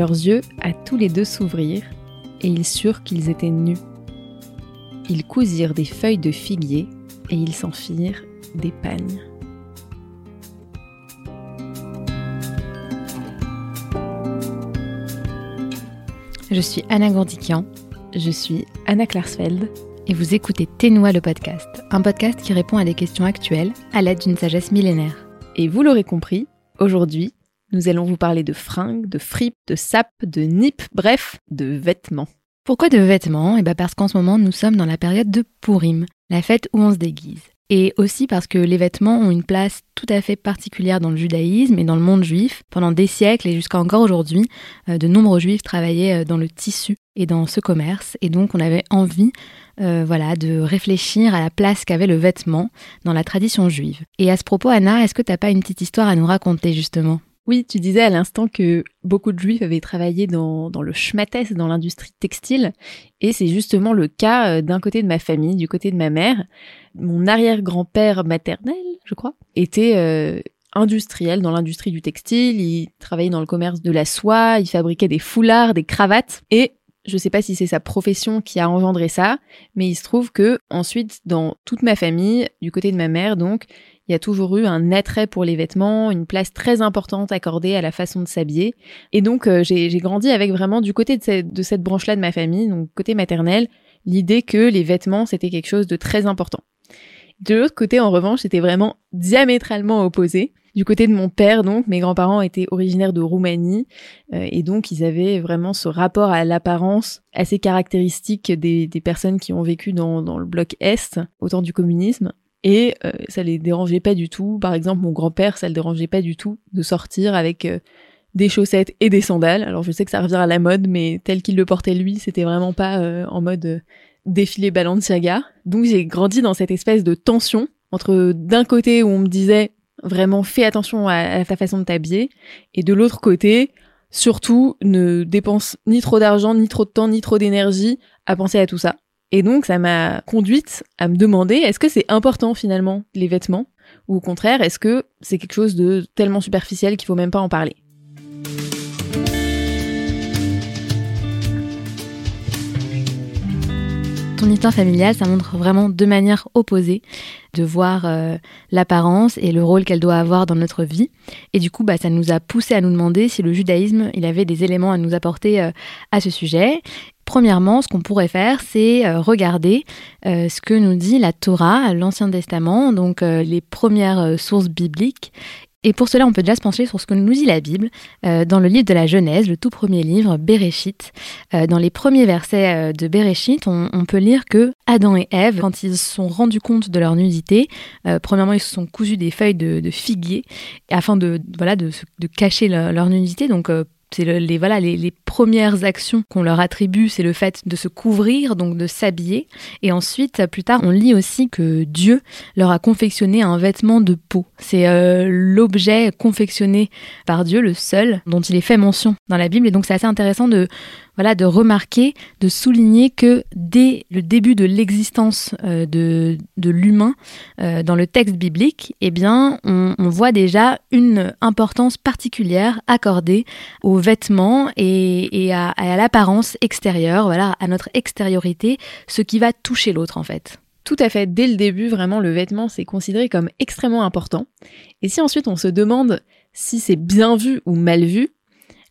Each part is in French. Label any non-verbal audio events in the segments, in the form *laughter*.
Leurs yeux à tous les deux s'ouvrirent, et ils surent qu'ils étaient nus. Ils cousirent des feuilles de figuier, et ils s'en firent des pagnes. Je suis Anna Gourdikian, je suis Anna Klarsfeld, et vous écoutez Ténois le podcast, un podcast qui répond à des questions actuelles à l'aide d'une sagesse millénaire. Et vous l'aurez compris, aujourd'hui, nous allons vous parler de fringues, de fripes, de sapes, de nippes, bref, de vêtements. Pourquoi de vêtements? Eh bien parce qu'en ce moment, nous sommes dans la période de Purim, la fête où on se déguise. Et aussi parce que les vêtements ont une place tout à fait particulière dans le judaïsme et dans le monde juif. Pendant des siècles et jusqu'à encore aujourd'hui, euh, de nombreux juifs travaillaient euh, dans le tissu et dans ce commerce. Et donc on avait envie euh, voilà, de réfléchir à la place qu'avait le vêtement dans la tradition juive. Et à ce propos, Anna, est-ce que tu n'as pas une petite histoire à nous raconter justement? Oui, tu disais à l'instant que beaucoup de juifs avaient travaillé dans, le schmattes, dans l'industrie textile, et c'est justement le cas euh, d'un côté de ma famille, du côté de ma mère. Mon arrière-grand-père maternel, je crois, était euh, industriel dans l'industrie du textile, il travaillait dans le commerce de la soie, il fabriquait des foulards, des cravates, et je sais pas si c'est sa profession qui a engendré ça, mais il se trouve que ensuite dans toute ma famille, du côté de ma mère donc, il y a toujours eu un attrait pour les vêtements, une place très importante accordée à la façon de s'habiller. Et donc, euh, j'ai grandi avec vraiment du côté de cette, cette branche-là de ma famille, donc côté maternel, l'idée que les vêtements, c'était quelque chose de très important. De l'autre côté, en revanche, c'était vraiment diamétralement opposé. Du côté de mon père, donc, mes grands-parents étaient originaires de Roumanie, euh, et donc ils avaient vraiment ce rapport à l'apparence assez caractéristique des, des, personnes qui ont vécu dans, dans le bloc Est, au temps du communisme et euh, ça les dérangeait pas du tout. Par exemple, mon grand-père, ça le dérangeait pas du tout de sortir avec euh, des chaussettes et des sandales. Alors je sais que ça revient à la mode, mais tel qu'il le portait lui, c'était vraiment pas euh, en mode défilé Balenciaga. Donc j'ai grandi dans cette espèce de tension entre d'un côté où on me disait vraiment fais attention à ta façon de t'habiller, et de l'autre côté, surtout ne dépense ni trop d'argent, ni trop de temps, ni trop d'énergie à penser à tout ça. Et donc, ça m'a conduite à me demander, est-ce que c'est important finalement, les vêtements? Ou au contraire, est-ce que c'est quelque chose de tellement superficiel qu'il faut même pas en parler? Ton histoire familiale, ça montre vraiment deux manières opposées de voir euh, l'apparence et le rôle qu'elle doit avoir dans notre vie. Et du coup, bah, ça nous a poussé à nous demander si le judaïsme, il avait des éléments à nous apporter euh, à ce sujet. Premièrement, ce qu'on pourrait faire, c'est euh, regarder euh, ce que nous dit la Torah, l'Ancien Testament, donc euh, les premières sources bibliques. Et pour cela, on peut déjà se pencher sur ce que nous dit la Bible dans le livre de la Genèse, le tout premier livre, Bereshit. dans les premiers versets de Bereshit, on, peut lire que Adam et Ève, quand ils se sont rendus compte de leur nudité, premièrement, ils se sont cousus des feuilles de, figuier afin de, voilà, de, cacher leur, leur nudité. Donc, c'est les voilà les, premières actions qu'on leur attribue, c'est le fait de se couvrir, donc de s'habiller. Et ensuite, plus tard, on lit aussi que Dieu leur a confectionné un vêtement de peau. C'est euh, l'objet confectionné par Dieu, le seul, dont il est fait mention dans la Bible. Et donc c'est assez intéressant de voilà, de remarquer, de souligner que dès le début de l'existence euh, de, de l'humain euh, dans le texte biblique, eh bien, on, voit déjà une importance particulière accordée aux vêtements et, à, à l'apparence extérieure, voilà, à notre extériorité, ce qui va toucher l'autre en fait. Tout à fait, dès le début, vraiment, le vêtement, c'est considéré comme extrêmement important. Et si ensuite on se demande si c'est bien vu ou mal vu,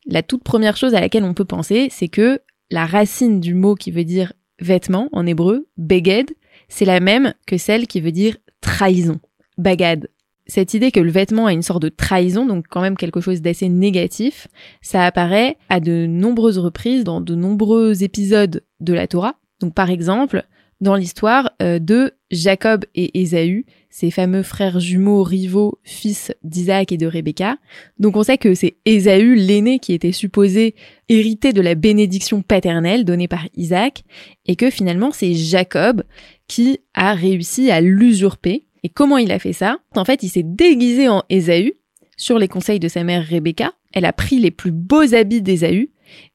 la toute première chose à laquelle on peut penser, c'est que la racine du mot qui veut dire vêtement en hébreu, beged, c'est la même que celle qui veut dire trahison, bagad. Cette idée que le vêtement a une sorte de trahison, donc quand même quelque chose d'assez négatif, ça apparaît à de nombreuses reprises dans de nombreux épisodes de la Torah. Donc par exemple, dans l'histoire euh, de Jacob et Ésaü, ces fameux frères jumeaux rivaux, fils d'Isaac et de Rebecca. Donc on sait que c'est Ésaü, l'aîné, qui était supposé hériter de la bénédiction paternelle donnée par Isaac, et que finalement c'est Jacob qui a réussi à l'usurper. Et comment il a fait ça? En fait, il s'est déguisé en Ésaü sur les conseils de sa mère Rebecca. Elle a pris les plus beaux habits d'Ésaü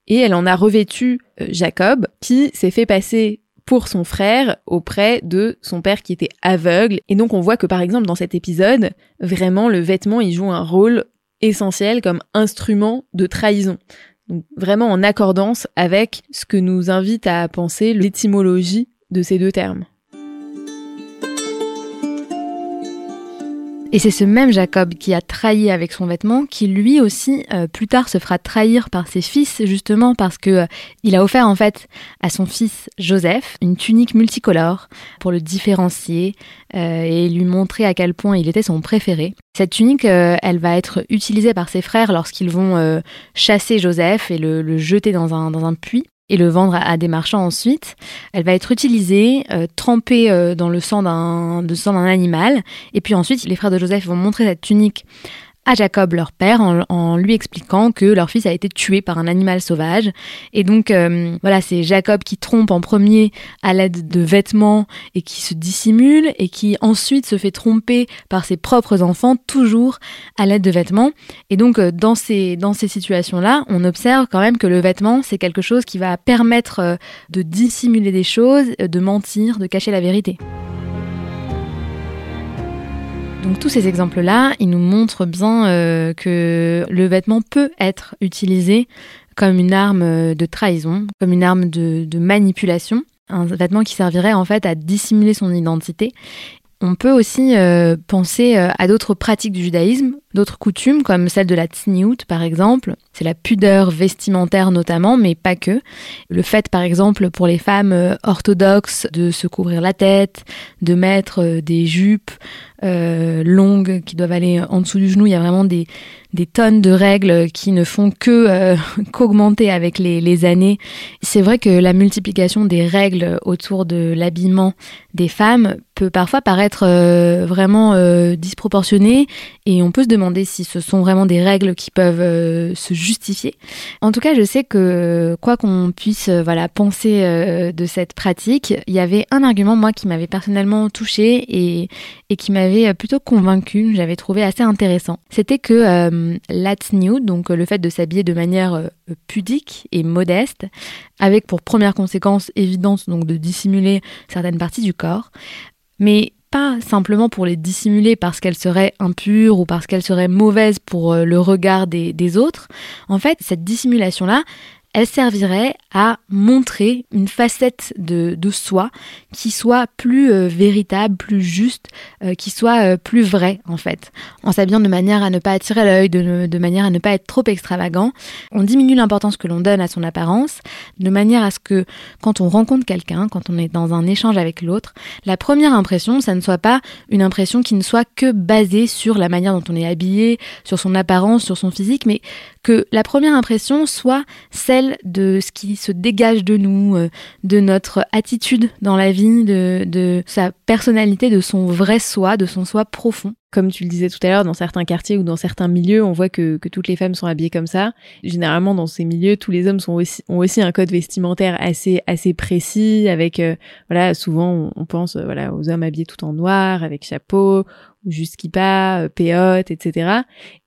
et elle en a revêtu euh, Jacob, qui s'est fait passer pour son frère auprès de son père qui était aveugle. Et donc on voit que par exemple dans cet épisode, vraiment le vêtement il joue un rôle essentiel comme instrument de trahison. Donc vraiment en accordance avec ce que nous invite à penser l'étymologie de ces deux termes. Et c'est ce même Jacob qui a trahi avec son vêtement, qui lui aussi euh, plus tard se fera trahir par ses fils, justement parce que euh, il a offert en fait à son fils Joseph une tunique multicolore pour le différencier euh, et lui montrer à quel point il était son préféré. Cette tunique, elle va être utilisée par ses frères lorsqu'ils vont chasser Joseph et le, le jeter dans un, dans un puits et le vendre à, des marchands ensuite. Elle va être utilisée, euh, trempée euh, dans le sang d'un sang d'un animal, et puis ensuite les frères de Joseph vont montrer cette tunique à Jacob, leur père, en, lui expliquant que leur fils a été tué par un animal sauvage. Et donc, euh, voilà, c'est Jacob qui trompe en premier à l'aide de vêtements et qui se dissimule et qui ensuite se fait tromper par ses propres enfants, toujours à l'aide de vêtements. Et donc, euh, dans ces, dans ces situations-là, on observe quand même que le vêtement, c'est quelque chose qui va permettre euh, de dissimuler des choses, de mentir, de cacher la vérité. Donc tous ces exemples-là, ils nous montrent bien euh, que le vêtement peut être utilisé comme une arme de trahison, comme une arme de, manipulation. Un vêtement qui servirait en fait à dissimuler son identité on peut aussi euh, penser euh, à d'autres pratiques du judaïsme, d'autres coutumes comme celle de la tsniout par exemple. C'est la pudeur vestimentaire notamment, mais pas que. Le fait par exemple pour les femmes euh, orthodoxes de se couvrir la tête, de mettre des jupes longues qui doivent aller en dessous du genou. Il y a vraiment des, tonnes de règles qui ne font que *laughs* qu'augmenter avec les, années. C'est vrai que la multiplication des règles autour de l'habillement des femmes peut parfois paraître euh, vraiment euh, disproportionné et on peut se demander si ce sont vraiment des règles qui peuvent euh, se justifier. En tout cas, je sais que quoi qu'on puisse voilà penser de cette pratique, il y avait un argument moi qui m'avait personnellement touché et, et qui m'avait plutôt convaincu, j'avais trouvé assez intéressant. C'était que nude, donc le fait de s'habiller de manière pudique et modeste, avec pour première conséquence évidente donc de dissimuler certaines parties du corps, mais pas simplement pour les dissimuler parce qu'elles seraient impures ou parce qu'elles seraient mauvaises pour euh, le regard des, des autres. En fait, cette dissimulation-là, elle servirait à montrer une facette de, soi qui soit plus euh, véritable, plus juste, euh, qui soit euh, plus vraie en fait. En s'habillant de manière à ne pas attirer l'œil, de, de, manière à ne pas être trop extravagant, on diminue l'importance que l'on donne à son apparence, de manière à ce que quand on rencontre quelqu'un, quand on est dans un échange avec l'autre, la première impression, ça ne soit pas une impression qui ne soit que basée sur la manière dont on est habillé, sur son apparence, sur son physique, mais que la première impression soit celle de ce qui se dégage de nous, euh, de notre attitude dans la vie, de, de sa personnalité, de son vrai soi, de son soi profond comme tu le disais tout à l'heure, dans certains quartiers ou dans certains milieux, on voit que, que, toutes les femmes sont habillées comme ça. Généralement, dans ces milieux, tous les hommes sont aussi, ont aussi un code vestimentaire assez, assez précis, avec, euh, voilà, souvent, on, pense, euh, voilà, aux hommes habillés tout en noir, avec chapeau, ou juste kippa, euh, péote, etc.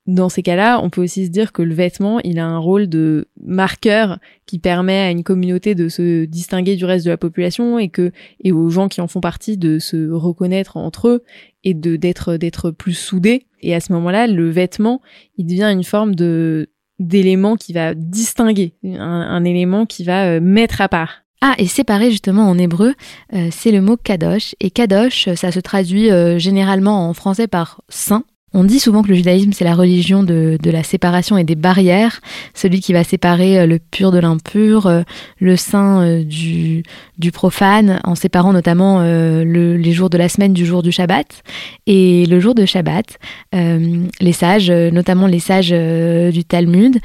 Dans ces cas-là, on peut aussi se dire que le vêtement, il a un rôle de marqueur qui permet à une communauté de se distinguer du reste de la population et que et aux gens qui en font partie de se reconnaître entre eux et de d'être d'être plus soudés. Et à ce moment-là, le vêtement, il devient une forme de d'élément qui va distinguer, un, élément qui va euh, mettre à part. Ah, et séparé justement en hébreu, euh, c'est le mot kadosh. Et kadosh, ça se traduit euh, généralement en français par saint on dit souvent que le judaïsme, c'est la religion de, la séparation et des barrières, celui qui va séparer euh, le pur de l'impur, euh, le saint euh, du, du profane, en séparant notamment les jours de la semaine du jour du Shabbat. Et le jour de Shabbat, les sages, notamment les sages du Talmud,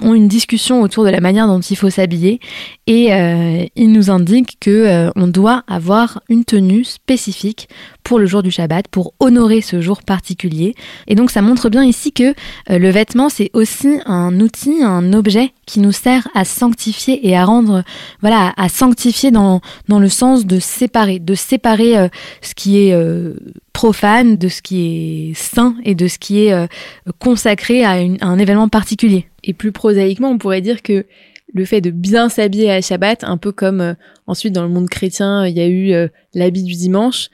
ont une discussion autour de la manière dont il faut s'habiller et euh, ils nous indiquent que euh, on doit avoir une tenue spécifique pour le jour du Shabbat pour honorer ce jour particulier. Et donc ça montre bien ici que euh, le vêtement c'est aussi un outil un objet qui nous sert à sanctifier et à rendre voilà à sanctifier dans le sens de séparer de séparer ce qui est profane de ce qui est saint et de ce qui est consacré à un événement particulier et plus prosaïquement, on pourrait dire que le fait de bien s'habiller à Shabbat, un peu comme euh, ensuite dans le monde chrétien, il y a eu euh, l'habit du dimanche,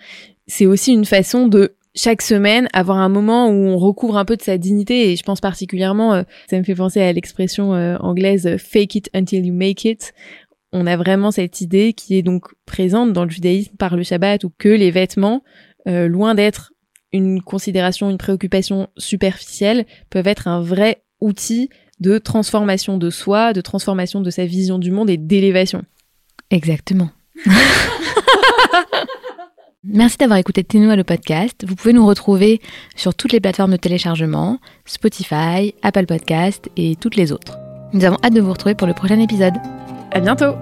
c'est aussi une façon de chaque semaine avoir un moment où on recouvre un peu de sa dignité. Et je pense particulièrement euh, ça me fait penser à l'expression euh, anglaise euh, fake it until you make it. On a vraiment cette idée qui est donc présente dans le judaïsme par le Shabbat ou que les vêtements loin d'être une considération une préoccupation superficielle peuvent être un vrai outil de transformation de soi de transformation de sa vision du monde et d'élévation exactement *laughs* Merci d'avoir écouté Ténoua le podcast. Vous pouvez nous retrouver sur toutes les plateformes de téléchargement, Spotify, Apple Podcast et toutes les autres. Nous avons hâte de vous retrouver pour le prochain épisode. À bientôt!